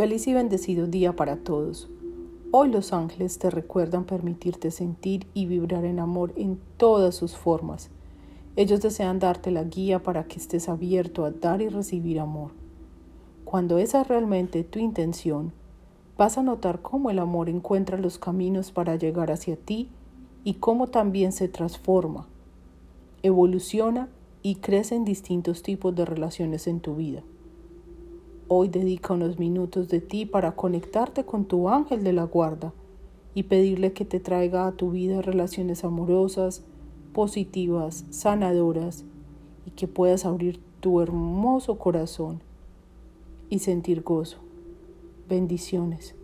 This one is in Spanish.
Feliz y bendecido día para todos. Hoy los ángeles te recuerdan permitirte sentir y vibrar en amor en todas sus formas. Ellos desean darte la guía para que estés abierto a dar y recibir amor. Cuando esa es realmente tu intención, vas a notar cómo el amor encuentra los caminos para llegar hacia ti y cómo también se transforma, evoluciona y crece en distintos tipos de relaciones en tu vida. Hoy dedica unos minutos de ti para conectarte con tu ángel de la guarda y pedirle que te traiga a tu vida relaciones amorosas, positivas, sanadoras y que puedas abrir tu hermoso corazón y sentir gozo. Bendiciones.